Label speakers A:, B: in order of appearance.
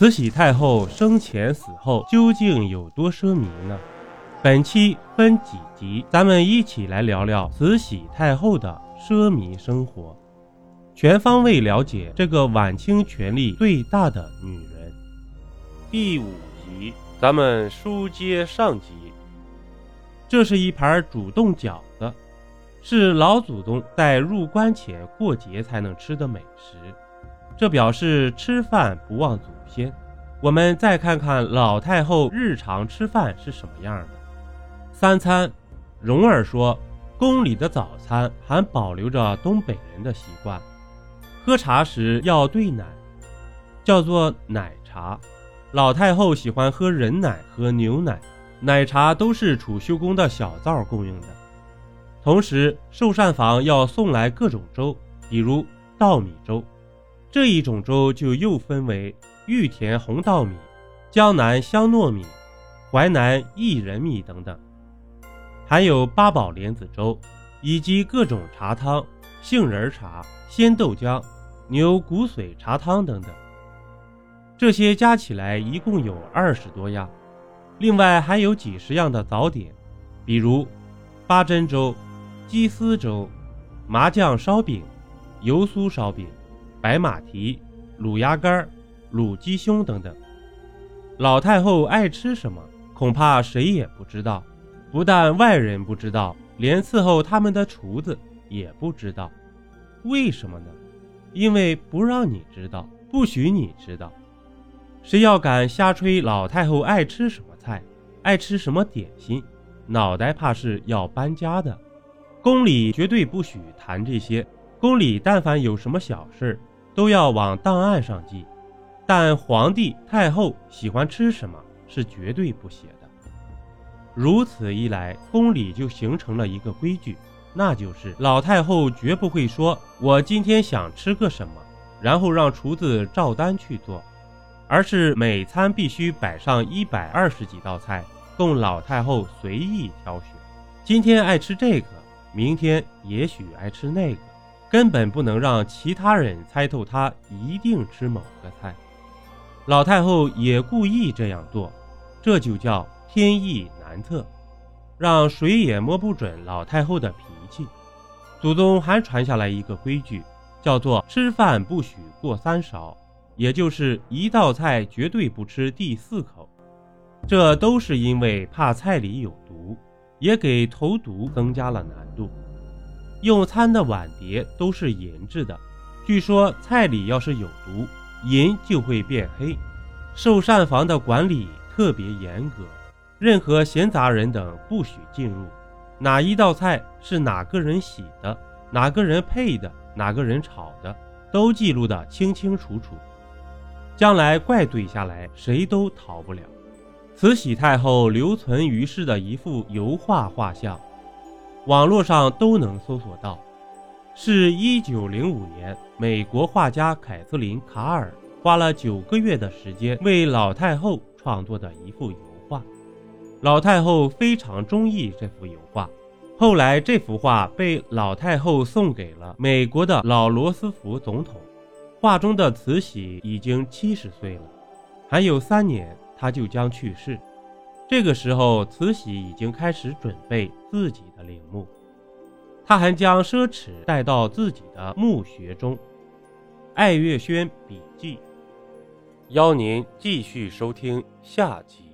A: 慈禧太后生前死后究竟有多奢靡呢？本期分几集，咱们一起来聊聊慈禧太后的奢靡生活，全方位了解这个晚清权力最大的女人。第五集，咱们书接上集。这是一盘主动饺子，是老祖宗在入关前过节才能吃的美食。这表示吃饭不忘祖先。我们再看看老太后日常吃饭是什么样的。三餐，蓉儿说，宫里的早餐还保留着东北人的习惯，喝茶时要兑奶，叫做奶茶。老太后喜欢喝人奶和牛奶，奶茶都是储秀宫的小灶供应的。同时，寿膳房要送来各种粥，比如稻米粥。这一种粥就又分为玉田红稻米、江南香糯米、淮南薏仁米等等，还有八宝莲子粥，以及各种茶汤、杏仁茶、鲜豆浆、牛骨髓茶汤等等。这些加起来一共有二十多样，另外还有几十样的早点，比如八珍粥、鸡丝粥、麻酱烧饼、油酥烧饼。白马蹄、卤鸭肝儿、卤鸡胸等等，老太后爱吃什么，恐怕谁也不知道。不但外人不知道，连伺候他们的厨子也不知道。为什么呢？因为不让你知道，不许你知道。谁要敢瞎吹老太后爱吃什么菜，爱吃什么点心，脑袋怕是要搬家的。宫里绝对不许谈这些。宫里但凡有什么小事，都要往档案上记，但皇帝太后喜欢吃什么是绝对不写的。如此一来，宫里就形成了一个规矩，那就是老太后绝不会说“我今天想吃个什么”，然后让厨子照单去做，而是每餐必须摆上一百二十几道菜，供老太后随意挑选。今天爱吃这个，明天也许爱吃那个。根本不能让其他人猜透他一定吃某个菜，老太后也故意这样做，这就叫天意难测，让谁也摸不准老太后的脾气。祖宗还传下来一个规矩，叫做吃饭不许过三勺，也就是一道菜绝对不吃第四口，这都是因为怕菜里有毒，也给投毒增加了难度。用餐的碗碟都是银制的，据说菜里要是有毒，银就会变黑。寿膳房的管理特别严格，任何闲杂人等不许进入。哪一道菜是哪个人洗的，哪个人配的，哪个人炒的，都记录得清清楚楚。将来怪罪下来，谁都逃不了。慈禧太后留存于世的一幅油画画像。网络上都能搜索到，是一九零五年美国画家凯瑟琳·卡尔花了九个月的时间为老太后创作的一幅油画。老太后非常中意这幅油画，后来这幅画被老太后送给了美国的老罗斯福总统。画中的慈禧已经七十岁了，还有三年她就将去世。这个时候，慈禧已经开始准备自己的陵墓，他还将奢侈带到自己的墓穴中。爱月轩笔记，邀您继续收听下集。